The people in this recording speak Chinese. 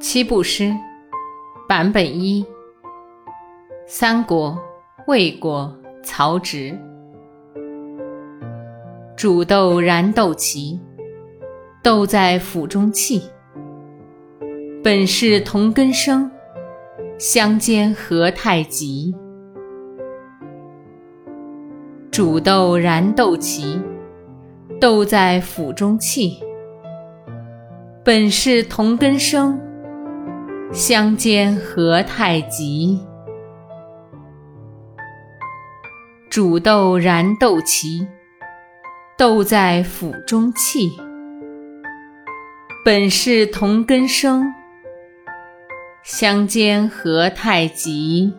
七步诗版本一：三国、魏国、曹植。煮豆燃豆萁，豆在釜中泣。本是同根生，相煎何太急。煮豆燃豆萁，豆在釜中泣。本是同根生，相煎何太急。煮豆燃豆萁，豆在釜中泣。本是同根生，相煎何太急。